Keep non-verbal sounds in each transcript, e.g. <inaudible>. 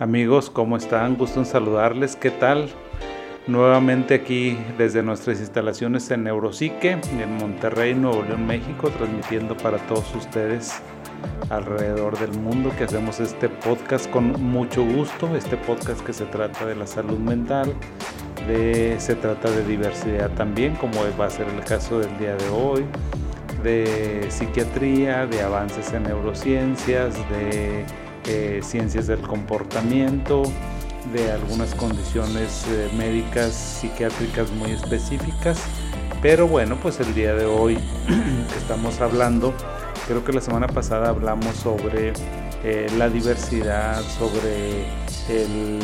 Amigos, ¿cómo están? Gusto en saludarles. ¿Qué tal? Nuevamente aquí desde nuestras instalaciones en Neuropsique, en Monterrey, Nuevo León, México, transmitiendo para todos ustedes alrededor del mundo que hacemos este podcast con mucho gusto, este podcast que se trata de la salud mental, de, se trata de diversidad también, como va a ser el caso del día de hoy, de psiquiatría, de avances en neurociencias, de ciencias del comportamiento, de algunas condiciones eh, médicas psiquiátricas muy específicas. Pero bueno, pues el día de hoy <clears throat> estamos hablando, creo que la semana pasada hablamos sobre eh, la diversidad, sobre el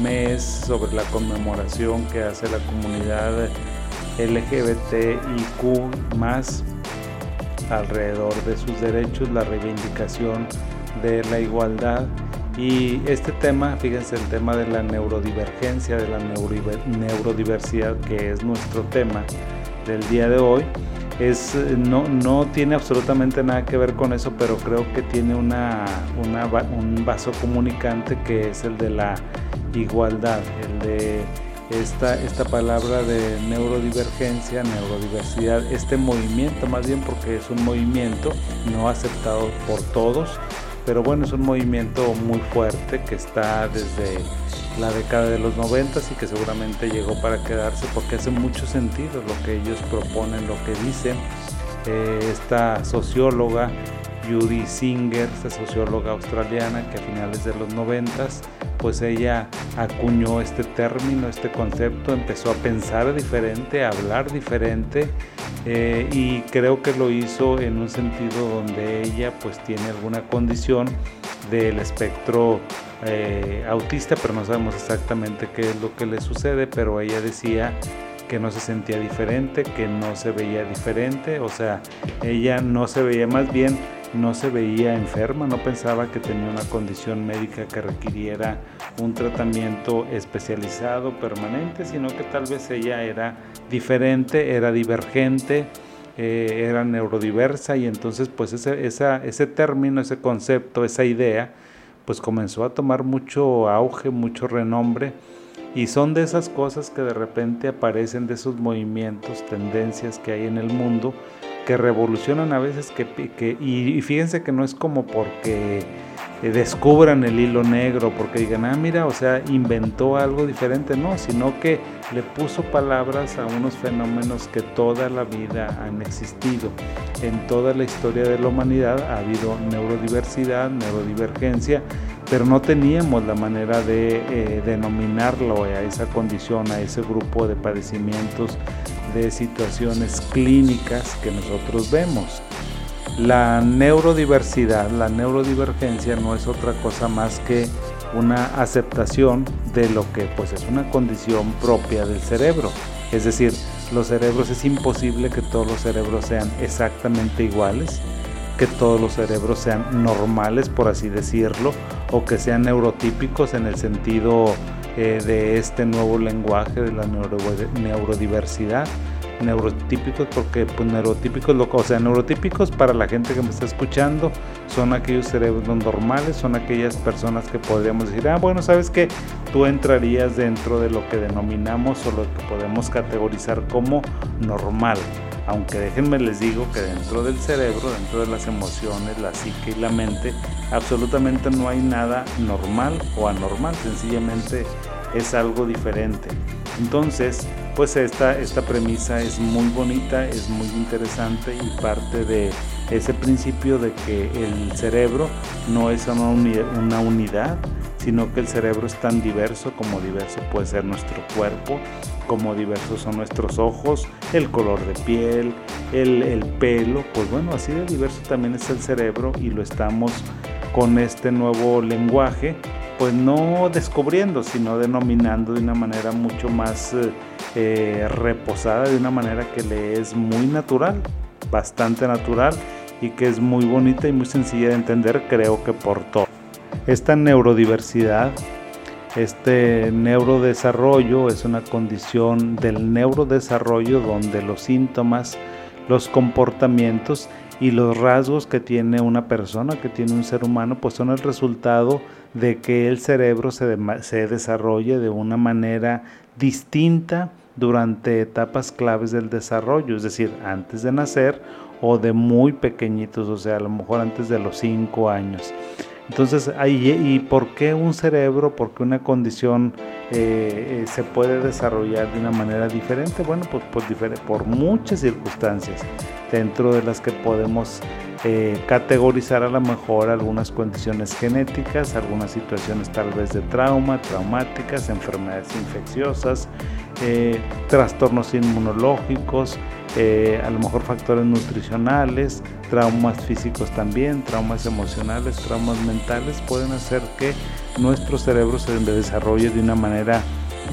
mes, sobre la conmemoración que hace la comunidad LGBTIQ más alrededor de sus derechos, la reivindicación de la igualdad. Y este tema, fíjense, el tema de la neurodivergencia, de la neurodiversidad, que es nuestro tema del día de hoy, es, no, no tiene absolutamente nada que ver con eso, pero creo que tiene una, un vaso comunicante que es el de la igualdad, el de esta, esta palabra de neurodivergencia, neurodiversidad, este movimiento, más bien porque es un movimiento no aceptado por todos, pero bueno, es un movimiento muy fuerte que está desde la década de los 90 y que seguramente llegó para quedarse porque hace mucho sentido lo que ellos proponen, lo que dicen. Eh, esta socióloga Judy Singer, esta socióloga australiana que a finales de los 90 pues ella acuñó este término, este concepto, empezó a pensar diferente, a hablar diferente eh, y creo que lo hizo en un sentido donde ella pues tiene alguna condición del espectro eh, autista, pero no sabemos exactamente qué es lo que le sucede, pero ella decía que no se sentía diferente, que no se veía diferente, o sea, ella no se veía más bien no se veía enferma, no pensaba que tenía una condición médica que requiriera un tratamiento especializado, permanente, sino que tal vez ella era diferente, era divergente, eh, era neurodiversa y entonces pues ese, ese término, ese concepto, esa idea, pues comenzó a tomar mucho auge, mucho renombre. Y son de esas cosas que de repente aparecen, de esos movimientos, tendencias que hay en el mundo, que revolucionan a veces que, que y, fíjense que no es como porque descubran el hilo negro, porque digan, ah, mira, o sea, inventó algo diferente, no, sino que le puso palabras a unos fenómenos que toda la vida han existido. En toda la historia de la humanidad ha habido neurodiversidad, neurodivergencia, pero no teníamos la manera de eh, denominarlo a esa condición, a ese grupo de padecimientos de situaciones clínicas que nosotros vemos. La neurodiversidad, la neurodivergencia no es otra cosa más que una aceptación de lo que pues es una condición propia del cerebro. Es decir, los cerebros es imposible que todos los cerebros sean exactamente iguales, que todos los cerebros sean normales, por así decirlo, o que sean neurotípicos en el sentido eh, de este nuevo lenguaje de la neurodiversidad neurotípicos porque pues neurotípicos o sea neurotípicos para la gente que me está escuchando son aquellos cerebros normales son aquellas personas que podríamos decir ah bueno sabes que tú entrarías dentro de lo que denominamos o lo que podemos categorizar como normal aunque déjenme les digo que dentro del cerebro dentro de las emociones la psique y la mente absolutamente no hay nada normal o anormal. Sencillamente es algo diferente. Entonces pues esta, esta premisa es muy bonita, es muy interesante y parte de ese principio de que el cerebro no es una unidad, sino que el cerebro es tan diverso como diverso puede ser nuestro cuerpo, como diversos son nuestros ojos, el color de piel, el, el pelo, pues bueno, así de diverso también es el cerebro y lo estamos con este nuevo lenguaje, pues no descubriendo, sino denominando de una manera mucho más... Eh, eh, reposada de una manera que le es muy natural, bastante natural y que es muy bonita y muy sencilla de entender, creo que por todo. Esta neurodiversidad, este neurodesarrollo es una condición del neurodesarrollo donde los síntomas, los comportamientos y los rasgos que tiene una persona, que tiene un ser humano, pues son el resultado de que el cerebro se, desarrolle de una manera distinta durante etapas claves del desarrollo, es decir, antes de nacer o de muy pequeñitos, o sea, a lo mejor antes de los 5 años. Entonces, ¿y por qué un cerebro, por qué una condición eh, eh, se puede desarrollar de una manera diferente? Bueno, pues por, por muchas circunstancias, dentro de las que podemos eh, categorizar a lo mejor algunas condiciones genéticas, algunas situaciones tal vez de trauma, traumáticas, enfermedades infecciosas, eh, trastornos inmunológicos, a lo mejor factores nutricionales, traumas físicos también, traumas emocionales, traumas mentales, pueden hacer que nuestro cerebro se desarrolle de una manera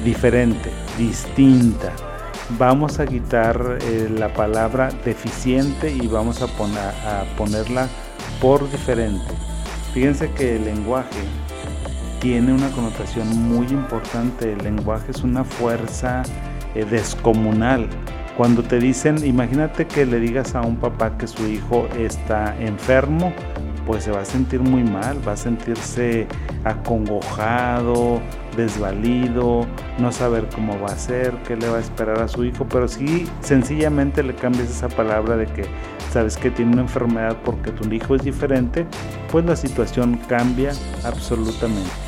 diferente, distinta vamos a quitar eh, la palabra deficiente y vamos a, poner, a ponerla por diferente. Fíjense que el lenguaje tiene una connotación muy importante. El lenguaje es una fuerza eh, descomunal. Cuando te dicen, imagínate que le digas a un papá que su hijo está enfermo, pues se va a sentir muy mal, va a sentirse acongojado, desvalido, no saber cómo va a ser, qué le va a esperar a su hijo, pero si sencillamente le cambias esa palabra de que sabes que tiene una enfermedad porque tu hijo es diferente, pues la situación cambia absolutamente.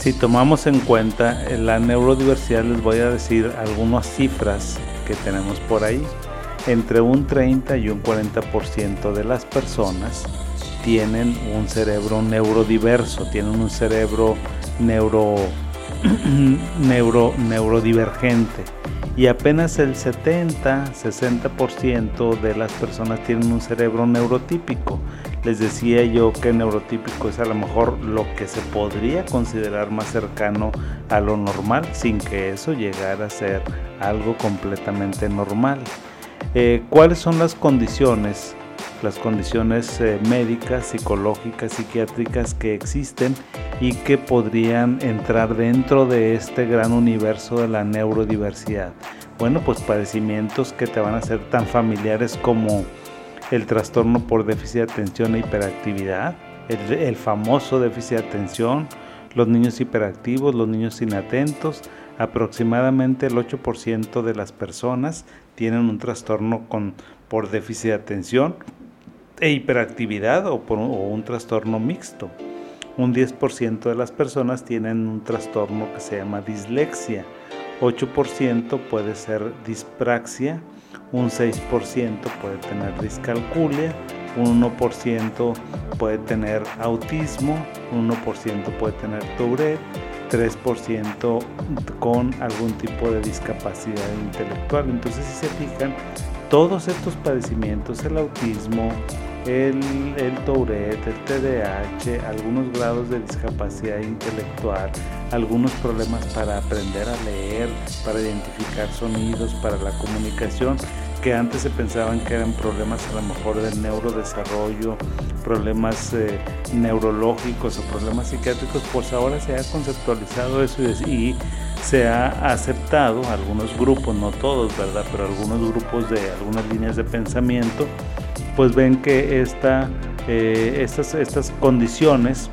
Si tomamos en cuenta la neurodiversidad, les voy a decir algunas cifras que tenemos por ahí. Entre un 30 y un 40% de las personas tienen un cerebro neurodiverso, tienen un cerebro neuro, <clears throat> neuro, neurodivergente y apenas el 70-60% de las personas tienen un cerebro neurotípico. Les decía yo que neurotípico es a lo mejor lo que se podría considerar más cercano a lo normal sin que eso llegara a ser algo completamente normal. Eh, ¿Cuáles son las condiciones las condiciones eh, médicas, psicológicas, psiquiátricas que existen y que podrían entrar dentro de este gran universo de la neurodiversidad. Bueno, pues padecimientos que te van a ser tan familiares como el trastorno por déficit de atención e hiperactividad, el, famoso déficit de atención, los niños hiperactivos, los niños inatentos, aproximadamente el 8% de las personas tienen un trastorno con, por déficit de atención e hiperactividad o, por un, trastorno mixto. Un 10% de las personas tienen un trastorno que se llama dislexia. 8% puede ser dispraxia, un 6% puede tener discalculia, un 1% puede tener autismo, un 1% puede tener Tourette, 3% con algún tipo de discapacidad intelectual. Entonces, si se fijan, todos estos padecimientos, el autismo, el, el Tourette, el TDAH, algunos grados de discapacidad intelectual, algunos problemas para aprender a leer, para identificar sonidos, para la comunicación, que antes se pensaban que eran problemas a lo mejor del neurodesarrollo, problemas eh, neurológicos o problemas psiquiátricos, pues ahora se ha conceptualizado eso y, se ha aceptado algunos grupos, no todos, ¿verdad? Pero algunos grupos de algunas líneas de pensamiento pues ven que eh, estas, estas condiciones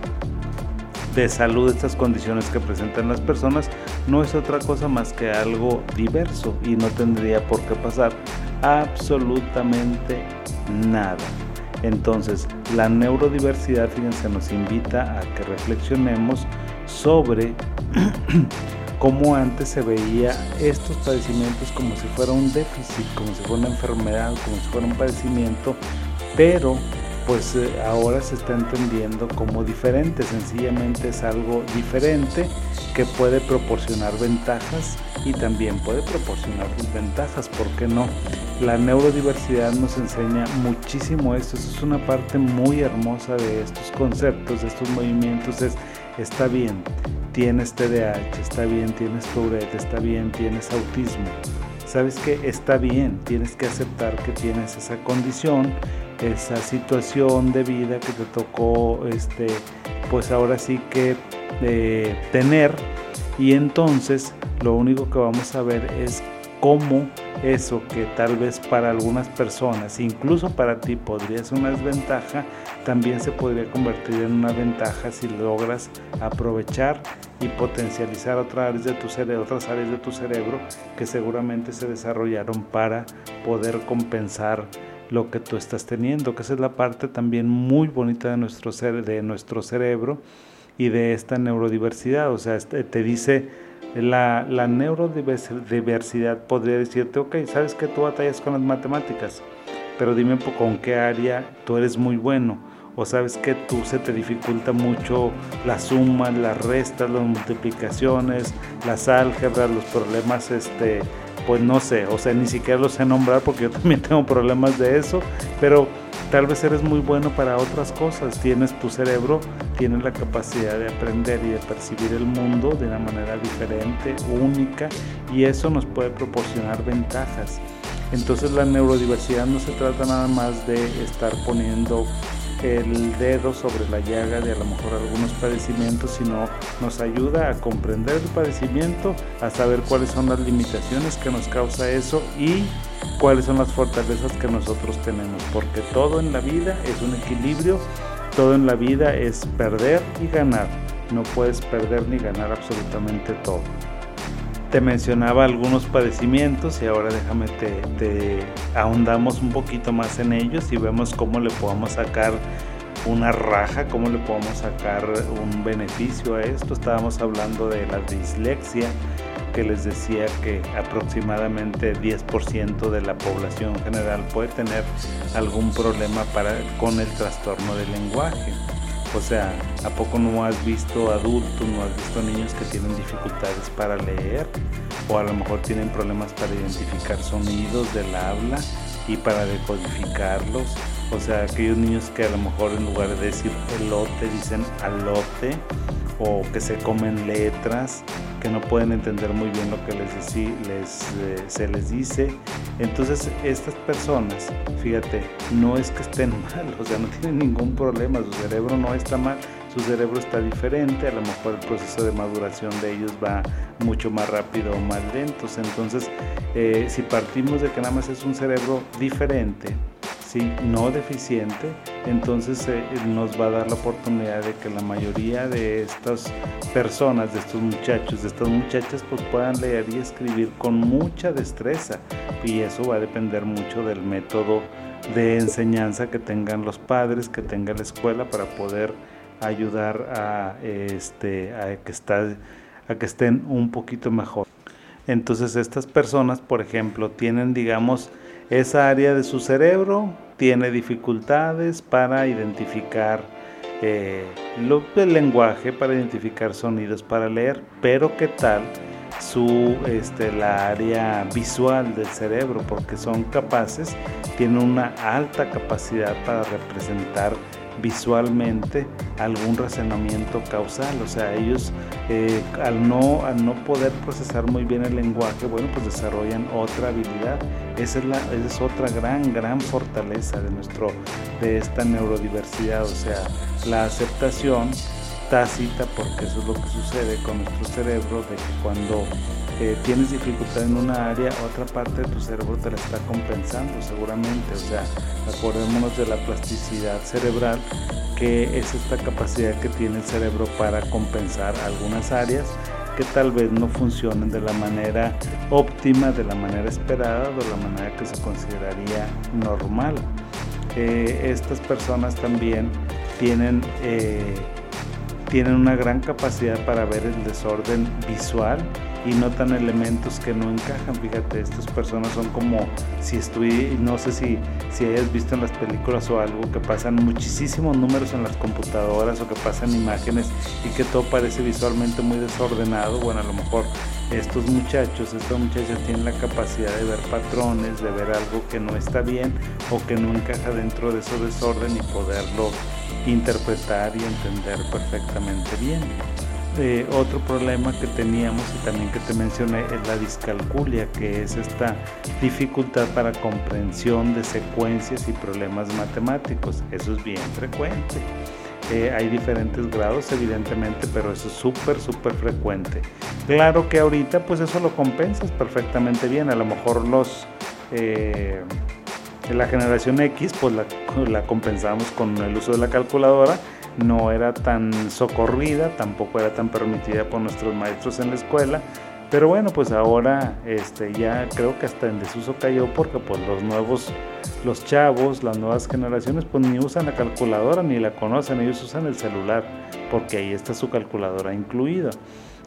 de salud, estas condiciones que presentan las personas, no es otra cosa más que algo diverso y no tendría por qué pasar absolutamente nada. Entonces, la neurodiversidad, fíjense, nos invita a que reflexionemos sobre <clears throat> cómo antes se veía estos padecimientos como si fuera un déficit, como si fuera una enfermedad, como si fuera un padecimiento, pero pues eh, ahora se está entendiendo como diferente, sencillamente es algo diferente que puede proporcionar ventajas y también puede proporcionar desventajas, ¿por qué no? La neurodiversidad nos enseña muchísimo esto, es una parte muy hermosa de estos conceptos, de estos movimientos, es, está bien, tienes TDAH, está bien, tienes Tourette, está bien, tienes autismo. Sabes que está bien, tienes que aceptar que tienes esa condición, esa situación de vida que te tocó, este, pues ahora sí que eh, tener. Y entonces lo único que vamos a ver es cómo eso que tal vez para algunas personas, incluso para ti podría ser una desventaja, también se podría convertir en una ventaja si logras aprovechar y potencializar otras áreas de tu cerebro, otras áreas de tu cerebro que seguramente se desarrollaron para poder compensar lo que tú estás teniendo, que esa es la parte también muy bonita de nuestro, de nuestro cerebro y de esta neurodiversidad. O sea, este, te dice la, la neurodiversidad, podría decirte, ok, sabes que tú batallas con las matemáticas, pero dime con qué área tú eres muy bueno. O sabes que tú se te dificulta mucho las sumas, las restas, las multiplicaciones, las álgebras, los problemas este, pues no sé, o sea, ni siquiera lo sé nombrar porque yo también <laughs> tengo problemas de eso, pero tal vez eres muy bueno para otras cosas, tienes tu cerebro, tienes la capacidad de aprender y de percibir el mundo de una manera diferente, única, y eso nos puede proporcionar ventajas. Entonces la neurodiversidad no se trata nada más de estar poniendo el dedo sobre la llaga de a lo mejor algunos padecimientos, sino nos ayuda a comprender el padecimiento, a saber cuáles son las limitaciones que nos causa eso y cuáles son las fortalezas que nosotros tenemos, porque todo en la vida es un equilibrio, todo en la vida es perder y ganar, no puedes perder ni ganar absolutamente todo. Te mencionaba algunos padecimientos y ahora déjame te, ahondamos un poquito más en ellos y vemos cómo le podemos sacar una raja, cómo le podemos sacar un beneficio a esto. Estábamos hablando de la dislexia, que les decía que aproximadamente 10% de la población general puede tener algún problema para, con el trastorno del lenguaje. O sea, ¿a poco no has visto adultos, no has visto niños que tienen dificultades para leer? O a lo mejor tienen problemas para identificar sonidos del habla y para decodificarlos. O sea, aquellos niños que a lo mejor en lugar de decir elote dicen alote o que se comen letras, que no pueden entender muy bien lo que les, eh, se les dice. Entonces estas personas, fíjate, no es que estén <laughs> mal, o sea, no tienen ningún problema, su cerebro no está mal, su cerebro está diferente, a lo mejor el proceso de maduración de ellos va mucho más rápido o más lento. Entonces, eh, si partimos de que nada más es un cerebro diferente, no deficiente, entonces eh, nos va a dar la oportunidad de que la mayoría de estas personas, de estos muchachos, de estas muchachas, pues puedan leer y escribir con mucha destreza. Y eso va a depender mucho del método de enseñanza que tengan los padres, que tenga la escuela para poder ayudar a, este, a, que, está, a que estén un poquito mejor. Entonces estas personas, por ejemplo, tienen, digamos, esa área de su cerebro tiene dificultades para identificar eh, el lenguaje, para identificar sonidos, para leer, pero ¿qué tal su, este, la área visual del cerebro? Porque son capaces, tienen una alta capacidad para representar visualmente algún razonamiento causal. O sea, ellos eh, al, no, al no poder procesar muy bien el lenguaje, bueno, pues desarrollan otra habilidad. Esa es, la, esa es otra gran, gran fortaleza de, nuestro, de esta neurodiversidad. O sea, la aceptación tácita, porque eso es lo que sucede con nuestro cerebro, de que cuando eh, tienes dificultad en una área, otra parte de tu cerebro te la está compensando seguramente. O sea, acordémonos de la plasticidad cerebral, que es esta capacidad que tiene el cerebro para compensar algunas áreas que tal vez no funcionen de la manera óptima, de la manera esperada de la manera que se consideraría normal. Eh, estas personas también tienen, eh, tienen una gran capacidad para ver el desorden visual y notan elementos que no encajan. Fíjate, estas personas son como si estuve, no sé si, si hayas visto en las películas o algo, que pasan muchísimos números en las computadoras o que pasan imágenes y que todo parece visualmente muy desordenado. Bueno, a lo mejor estos muchachos, estas muchachas tienen la capacidad de ver patrones, de ver algo que no está bien o que no encaja dentro de ese desorden y poderlo interpretar y entender perfectamente bien. Eh, otro problema que teníamos y también que te mencioné es la discalculia, que es esta dificultad para comprensión de secuencias y problemas matemáticos. Eso es bien frecuente. Eh, hay diferentes grados, evidentemente, pero eso es súper, súper frecuente. Claro que ahorita pues eso lo compensas perfectamente bien, a lo mejor los... Eh, la generación X pues la compensamos con el uso de la calculadora, no era tan socorrida, tampoco era tan permitida por nuestros maestros en la escuela, pero bueno, pues ahora este, ya creo que hasta en desuso cayó porque pues los nuevos, los chavos, las nuevas generaciones pues ni usan la calculadora ni la conocen, ellos usan el celular porque ahí está su calculadora incluida.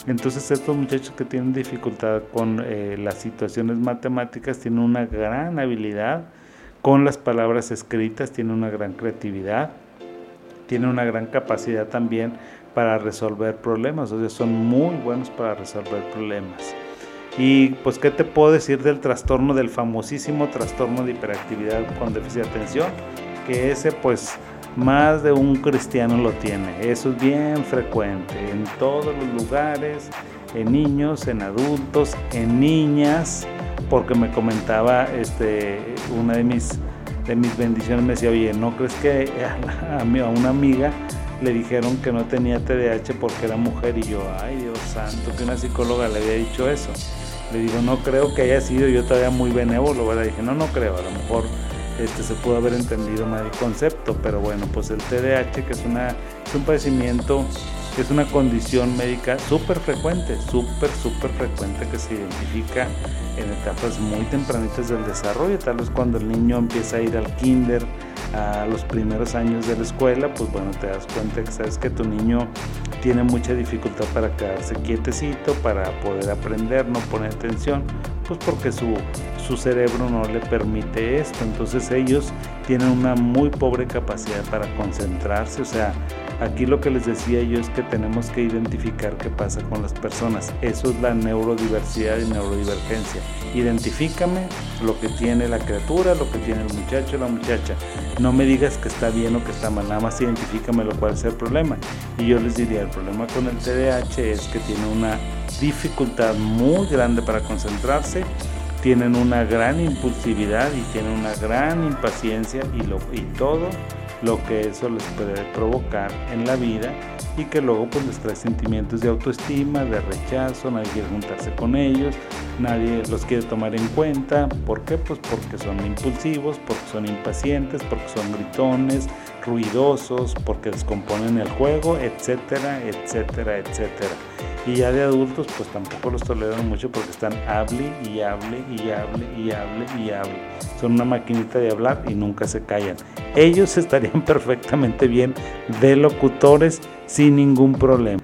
Entonces estos muchachos que tienen dificultad con eh, las situaciones matemáticas tienen una gran habilidad con las palabras escritas, tienen una gran creatividad, tienen una gran capacidad también para resolver problemas, o sea, son muy buenos para resolver problemas. Y pues, ¿qué te puedo decir del trastorno, del famosísimo trastorno de hiperactividad con déficit de atención? Que ese pues más de un cristiano lo tiene. Eso es bien frecuente en todos los lugares, en niños, en adultos, en niñas, porque me comentaba este, una de mis, de mis bendiciones, me decía, oye, ¿no crees que a, a una amiga le dijeron que no tenía TDAH porque era mujer y yo, ay Dios santo, que una psicóloga le había dicho eso. Le digo, no creo que haya sido yo todavía muy benévolo, ¿verdad? Dije, no, no creo, a lo mejor este, se pudo haber entendido mal el concepto, pero bueno, pues el TDAH, que es, una, es un padecimiento, es una condición médica súper frecuente, súper, súper frecuente que se identifica en etapas muy tempranitas del desarrollo, tal vez cuando el niño empieza a ir al kinder, a los primeros años de la escuela, pues bueno, te das cuenta que sabes que tu niño tiene mucha dificultad para quedarse quietecito, para poder aprender, no poner atención, pues porque su, su cerebro no le permite esto. Entonces ellos tienen una muy pobre capacidad para concentrarse, o sea, Aquí lo que les decía yo es que tenemos que identificar qué pasa con las personas. Eso es la neurodiversidad y neurodivergencia. Identifícame lo que tiene la criatura, lo que tiene el muchacho, la muchacha. No me digas que está bien o que está mal, nada más identifícame lo cual es el problema. Y yo les diría, el problema con el TDAH es que tiene una dificultad muy grande para concentrarse tienen una gran impulsividad y tienen una gran impaciencia y, lo, y todo lo que eso les puede provocar en la vida y que luego pues les trae sentimientos de autoestima, de rechazo, nadie quiere juntarse con ellos, nadie los quiere tomar en cuenta. ¿Por qué? Pues porque son impulsivos, porque son impacientes, porque son gritones, ruidosos, porque descomponen el juego, etcétera, etcétera, etcétera. Y ya de adultos pues tampoco los toleran mucho porque están hable y hable y hable y hable y hable. Son una maquinita de hablar y nunca se callan. Ellos <laughs> estarían perfectamente bien de locutores sin ningún problema.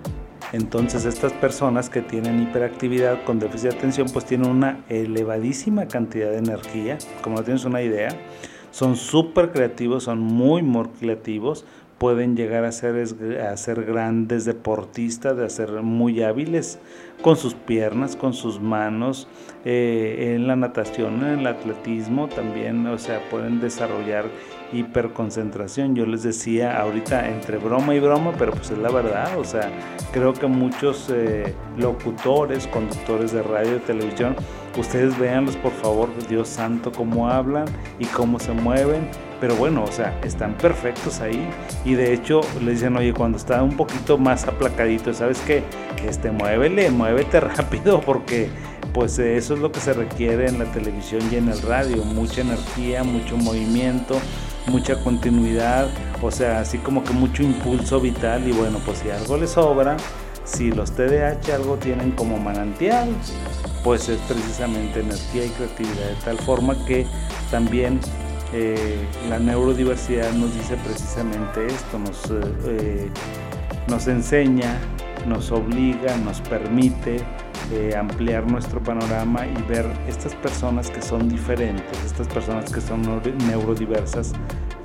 Entonces estas personas que tienen hiperactividad con déficit de atención pues tienen una elevadísima cantidad de energía, como no tienes una idea, son súper creativos, son muy, muy creativos, pueden llegar a ser, a ser grandes deportistas, de ser muy hábiles con sus piernas, con sus manos, eh, en la natación, en el atletismo también, o sea, pueden desarrollar hiperconcentración. Yo les decía ahorita entre broma y broma, pero pues es la verdad, o sea, creo que muchos eh, locutores, conductores de radio y televisión, ustedes véanlos por favor, Dios santo, cómo hablan y cómo se mueven pero bueno, o sea, están perfectos ahí. Y de hecho, le dicen, oye, cuando está un poquito más aplacadito, ¿sabes qué? Este, muévele, muévete <laughs> rápido, porque pues eso es lo que se requiere en la televisión y en el radio. Mucha energía, mucho movimiento, mucha continuidad, o sea, así como que mucho impulso vital. Y bueno, pues si algo le sobra, si los TDAH algo tienen como manantial, pues es precisamente energía y creatividad de tal forma que también eh, la neurodiversidad nos dice precisamente esto, nos, eh, eh, nos enseña, nos obliga, nos permite ampliar nuestro panorama y ver estas personas que son diferentes, estas personas que son neurodiversas,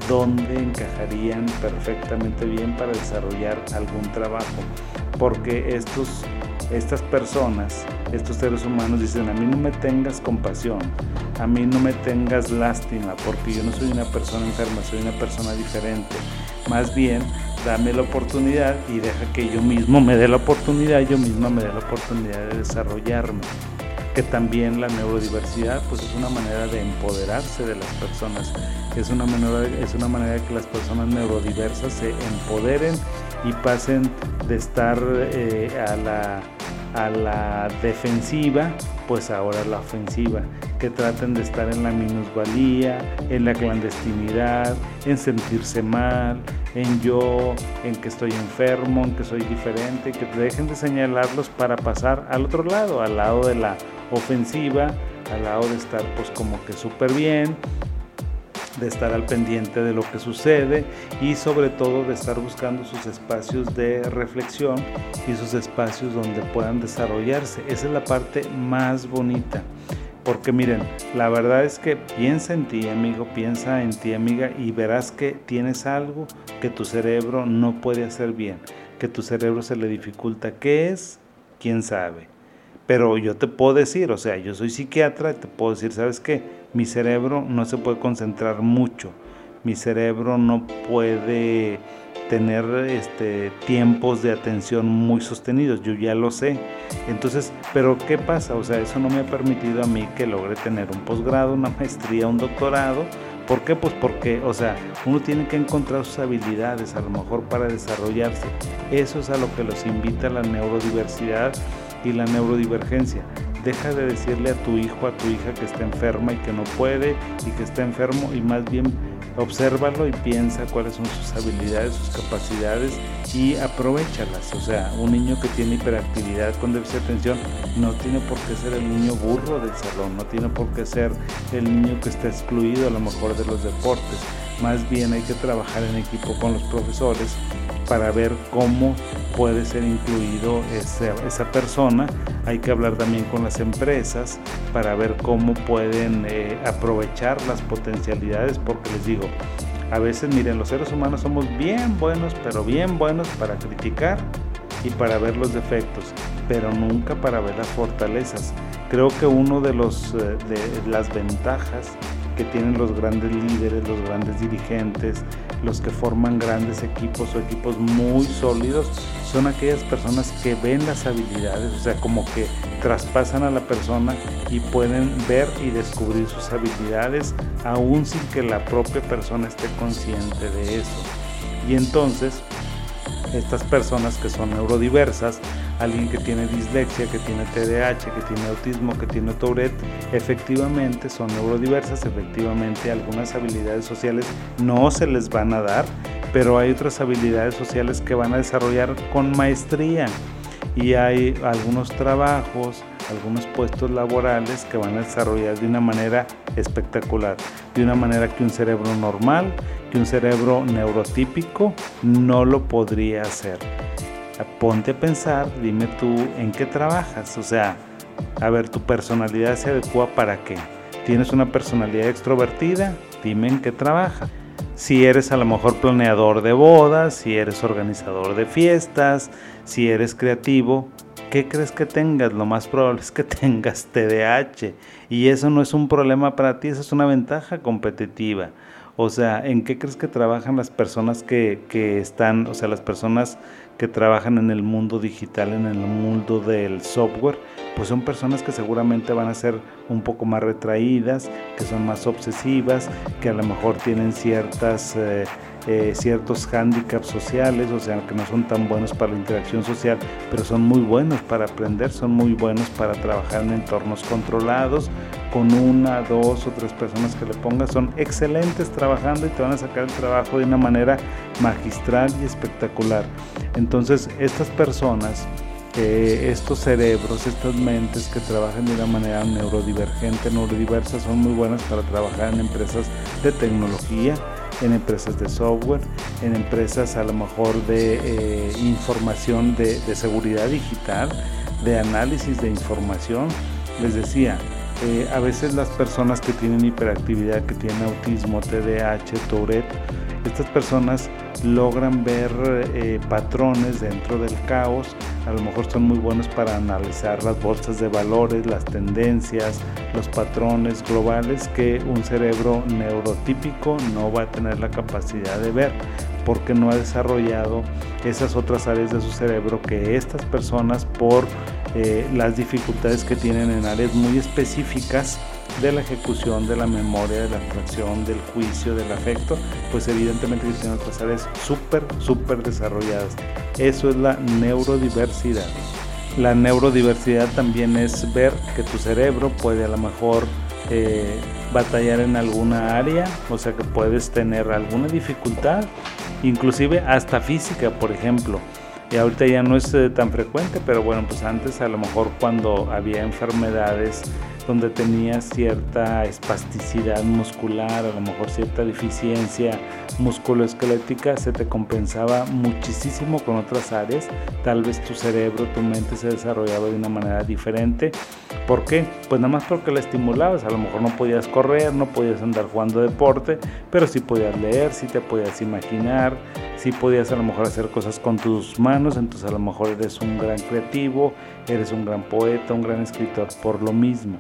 dónde encajarían perfectamente bien para desarrollar algún trabajo. Porque estos estas personas, estos seres humanos dicen, a mí no me tengas compasión, a mí no me tengas lástima, porque yo no soy una persona enferma, soy una persona diferente. Más bien, dame la oportunidad y deja que yo mismo me dé la oportunidad, yo misma me dé la oportunidad de desarrollarme. Que también la neurodiversidad pues es una manera de empoderarse de las personas, es una manera, es una manera que las personas neurodiversas se empoderen y pasen de estar eh, a la a la defensiva, pues ahora la ofensiva, que traten de estar en la minusvalía, en la clandestinidad, en sentirse mal, en yo, en que estoy enfermo, en que soy diferente, que dejen de señalarlos para pasar al otro lado, al lado de la ofensiva, al lado de estar pues como que súper bien, de estar al pendiente de lo que sucede y sobre todo de estar buscando sus espacios de reflexión y sus espacios donde puedan desarrollarse. Esa es la parte más bonita. Porque miren, la verdad es que piensa en ti, amigo, piensa en ti, amiga, y verás que tienes algo que tu cerebro no puede hacer bien, que tu cerebro se le dificulta. ¿Qué es? ¿Quién sabe? Pero yo te puedo decir, o sea, yo soy psiquiatra, te puedo decir, ¿sabes qué? Mi cerebro no se puede concentrar mucho. Mi cerebro no puede tener este, tiempos de atención muy sostenidos, yo ya lo sé. Entonces, pero ¿qué pasa? O sea, eso no me ha permitido a mí que logre tener un posgrado, una maestría, un doctorado. ¿Por qué? Pues porque, o sea, uno tiene que encontrar sus habilidades a lo mejor para desarrollarse. Eso es a lo que los invita la neurodiversidad y la neurodivergencia. Deja de decirle a tu hijo, a tu hija que está enferma y que no puede y que está enfermo y más bien obsérvalo y piensa cuáles son sus habilidades, sus capacidades y aprovechalas. O sea, un niño que tiene hiperactividad con déficit de atención no tiene por qué ser el niño burro del salón, no tiene por qué ser el niño que está excluido a lo mejor de los deportes. Más bien hay que trabajar en equipo con los profesores para ver cómo puede ser incluido esa, persona. Hay que hablar también con las empresas para ver cómo pueden eh, aprovechar las potencialidades, porque les digo, a veces, miren, los seres humanos somos bien buenos, pero bien buenos para criticar y para ver los defectos, pero nunca para ver las fortalezas. Creo que uno de, los, eh, de las ventajas que tienen los grandes líderes, los grandes dirigentes, los que forman grandes equipos o equipos muy sólidos, son aquellas personas que ven las habilidades, o sea, como que traspasan a la persona y pueden ver y descubrir sus habilidades aún sin que la propia persona esté consciente de eso. Y entonces, estas personas que son neurodiversas, alguien que tiene dislexia, que tiene TDAH, que tiene autismo, que tiene Tourette, efectivamente son neurodiversas, efectivamente algunas habilidades sociales no se les van a dar, pero hay otras habilidades sociales que van a desarrollar con maestría y hay algunos trabajos, algunos puestos laborales que van a desarrollar de una manera espectacular, de una manera que un cerebro normal, que un cerebro neurotípico no lo podría hacer. Ponte a pensar, dime tú en qué trabajas, o sea, a ver, tu personalidad se adecua para qué. ¿Tienes una personalidad extrovertida? Dime en qué trabajas si eres a lo mejor planeador de bodas, si eres organizador de fiestas, si eres creativo, ¿qué crees que tengas? Lo más probable <laughs> es que tengas TDAH y eso no es un problema para ti, eso es una ventaja competitiva. O sea, ¿en qué crees que trabajan las personas que, que están, o sea, las personas que trabajan en el mundo digital, en el mundo del software? pues son personas que seguramente van a ser un poco más retraídas, que son más obsesivas, que a lo mejor tienen ciertas, eh, eh, ciertos hándicaps sociales, o sea, que no son tan buenos para la interacción social, pero son muy buenos para aprender, son muy buenos para trabajar en entornos controlados, con una, dos o tres personas que le pongas, son excelentes trabajando y te van a sacar el trabajo de una manera magistral y espectacular. Entonces, estas personas estos cerebros, estas mentes que trabajan de una manera neurodivergente, neurodiversa, son muy buenas para trabajar en empresas de tecnología, en empresas de software, en empresas a lo mejor de eh, información de, seguridad digital, de análisis de información. Les decía, eh, a veces las personas que tienen hiperactividad, que tienen autismo, TDAH, Tourette, estas personas logran ver eh, patrones dentro del caos, a lo mejor son muy buenos para analizar las bolsas de valores, las tendencias, los patrones globales que un cerebro neurotípico no va a tener la capacidad de ver porque no ha desarrollado esas otras áreas de su cerebro que estas personas por eh, las dificultades que tienen en áreas muy específicas de la ejecución, de la memoria, de la abstracción, del juicio, del afecto, pues evidentemente que tienen otras áreas súper, súper desarrolladas. Eso es la neurodiversidad. La neurodiversidad también es ver que tu cerebro puede a lo mejor eh, batallar en alguna área, o sea que puedes tener alguna dificultad, inclusive hasta física, por ejemplo. Y ahorita ya no es eh, tan frecuente, pero bueno, pues antes a lo mejor cuando había enfermedades donde tenía cierta espasticidad muscular, a lo mejor cierta deficiencia musculoesquelética, se te compensaba muchísimo con otras áreas. Tal vez tu cerebro, tu mente se desarrollaba de una manera diferente. ¿Por qué? Pues nada más porque la estimulabas. A lo mejor no podías correr, no podías andar jugando deporte, pero sí podías leer, sí te podías imaginar, sí podías a lo mejor hacer cosas con tus manos. Entonces a lo mejor eres un gran creativo, eres un gran poeta, un gran escritor por lo mismo.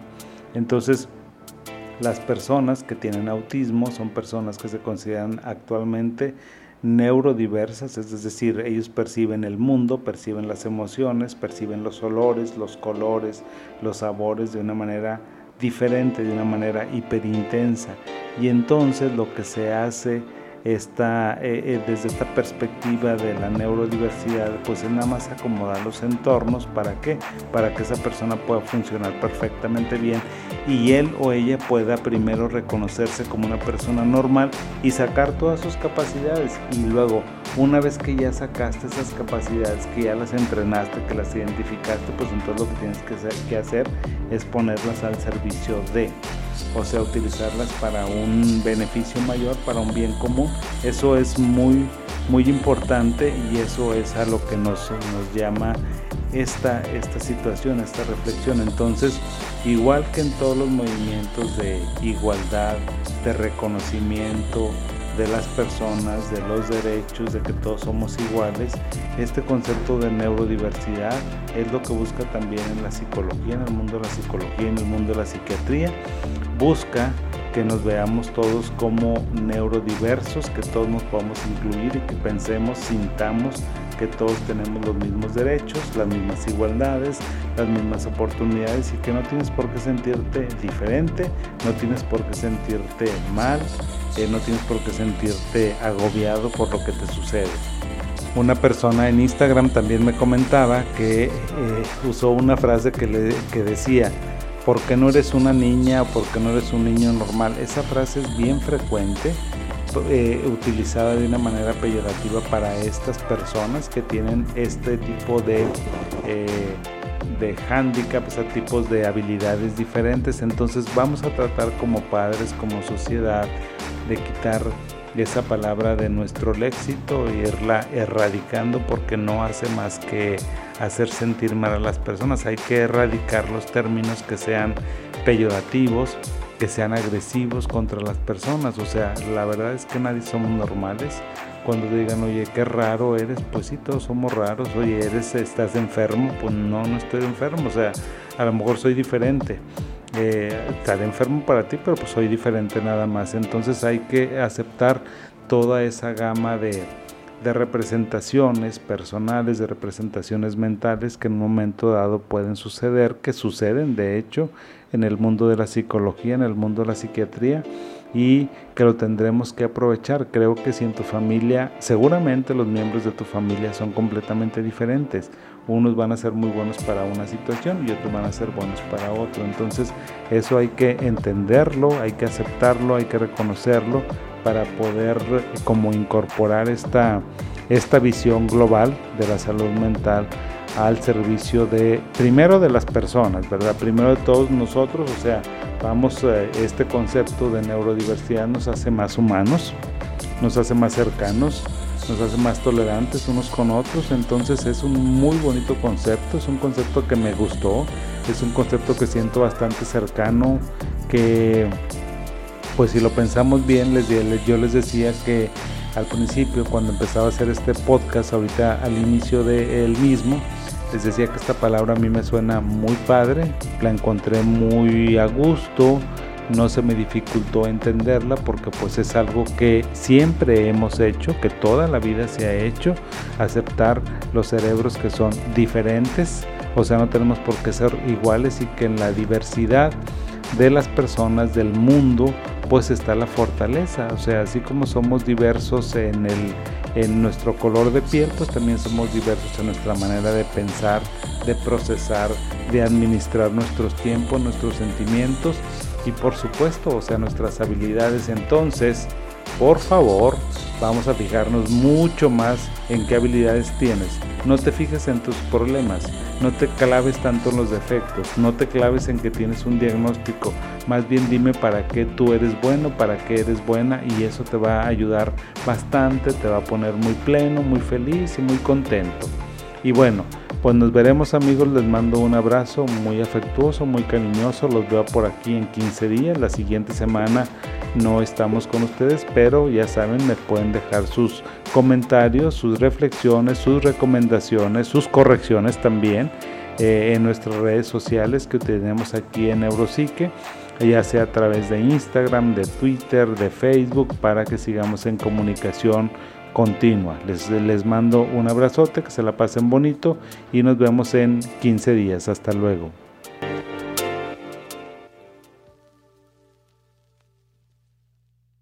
Entonces, las personas que tienen autismo son personas que se consideran actualmente neurodiversas, es decir, ellos perciben el mundo, perciben las emociones, perciben los olores, los colores, los sabores de una manera diferente, de una manera hiperintensa. Y entonces lo que se hace esta, eh, eh, desde esta perspectiva de la neurodiversidad, pues es nada más acomodar los entornos para qué, para que esa persona pueda funcionar perfectamente bien y él o ella pueda primero reconocerse como una persona normal y sacar todas sus capacidades y luego una vez que ya sacaste esas capacidades, que ya las entrenaste, que las identificaste, pues entonces lo que tienes que hacer, es ponerlas al servicio de o sea, utilizarlas para un beneficio mayor, para un bien común. Eso es muy, muy importante y eso es a lo que nos, nos llama esta, esta situación, esta reflexión. Entonces, igual que en todos los movimientos de igualdad, de reconocimiento, de las personas, de los derechos, de que todos somos iguales. Este concepto de neurodiversidad es lo que busca también en la psicología, en el mundo de la psicología, en el mundo de la psiquiatría. Busca que nos veamos todos como neurodiversos, que todos nos podamos incluir y que pensemos, sintamos que todos tenemos los mismos derechos, las mismas igualdades, las mismas oportunidades y que no tienes por qué sentirte diferente, no tienes por qué sentirte mal, eh, no tienes por qué sentirte agobiado por lo que te sucede. Una persona en Instagram también me comentaba que eh, usó una frase que, le, que decía, ¿por qué no eres una niña o por qué no eres un niño normal? Esa frase es bien frecuente, eh, utilizada de una manera peyorativa para estas personas que tienen este tipo de, de handicaps, a tipos de habilidades diferentes. Entonces vamos a tratar como padres, como sociedad, de quitar esa palabra de nuestro léxito e irla erradicando porque no hace más que hacer sentir mal a las personas. Hay que erradicar los términos que sean peyorativos, que sean agresivos contra las personas. O sea, la verdad es que nadie somos normales. Cuando digan, oye, qué raro eres, pues sí, todos somos raros. Oye, eres, estás enfermo, pues no, no estoy enfermo. O sea, a lo mejor soy diferente eh, estar enfermo para ti, pero pues soy diferente nada más. Entonces hay que aceptar toda esa gama de representaciones personales, de representaciones mentales que en un momento dado pueden suceder, que suceden de hecho en el mundo de la psicología, en el mundo de la psiquiatría y que lo tendremos que aprovechar. Creo que si en tu familia, seguramente los miembros de tu familia son completamente diferentes. Unos van a ser muy buenos para una situación y otros van a ser buenos para otro. Entonces eso hay que entenderlo, hay que aceptarlo, hay que reconocerlo para poder como incorporar esta, esta visión global de la salud mental al servicio de, primero de las personas, ¿verdad? Primero de todos nosotros, o sea, vamos, eh, este concepto de neurodiversidad nos hace más humanos, nos hace más cercanos, nos hace más tolerantes unos con otros, entonces es un muy bonito concepto, es un concepto que me gustó, es un concepto que siento bastante cercano, que pues si lo pensamos bien, les, yo les decía que al principio cuando empezaba a hacer este podcast, ahorita al inicio de él mismo, les decía que esta palabra a mí me suena muy padre, la encontré muy a gusto, no se me dificultó entenderla porque pues es algo que siempre hemos hecho, que toda la vida se ha hecho, aceptar los cerebros que son diferentes, o sea, no tenemos por qué ser iguales y que en la diversidad de las personas del mundo, pues está la fortaleza. O sea, así como somos diversos en, el, en nuestro color de piel, pues también somos diversos en nuestra manera de pensar, de procesar, de administrar nuestros tiempos, nuestros sentimientos y por supuesto, o sea, nuestras habilidades. Entonces, por favor, vamos a fijarnos mucho más en qué habilidades tienes. No te fijes en tus problemas, no te claves tanto en los defectos, no te claves en que tienes un diagnóstico. Más bien dime para qué tú eres bueno, para qué eres buena y eso te va a ayudar bastante, te va a poner muy pleno, muy feliz y muy contento. Y bueno, pues nos veremos amigos, les mando un abrazo muy afectuoso, muy cariñoso, los veo por aquí en 15 días, la siguiente semana no estamos con ustedes, pero ya saben, me pueden dejar sus comentarios, sus reflexiones, sus recomendaciones, sus correcciones también eh, en nuestras redes sociales que tenemos aquí en Neuropsique, ya sea a través de Instagram, de Twitter, de Facebook, para que sigamos en comunicación continua. Les, les mando un abrazote, que se la pasen bonito y nos vemos en 15 días. Hasta luego.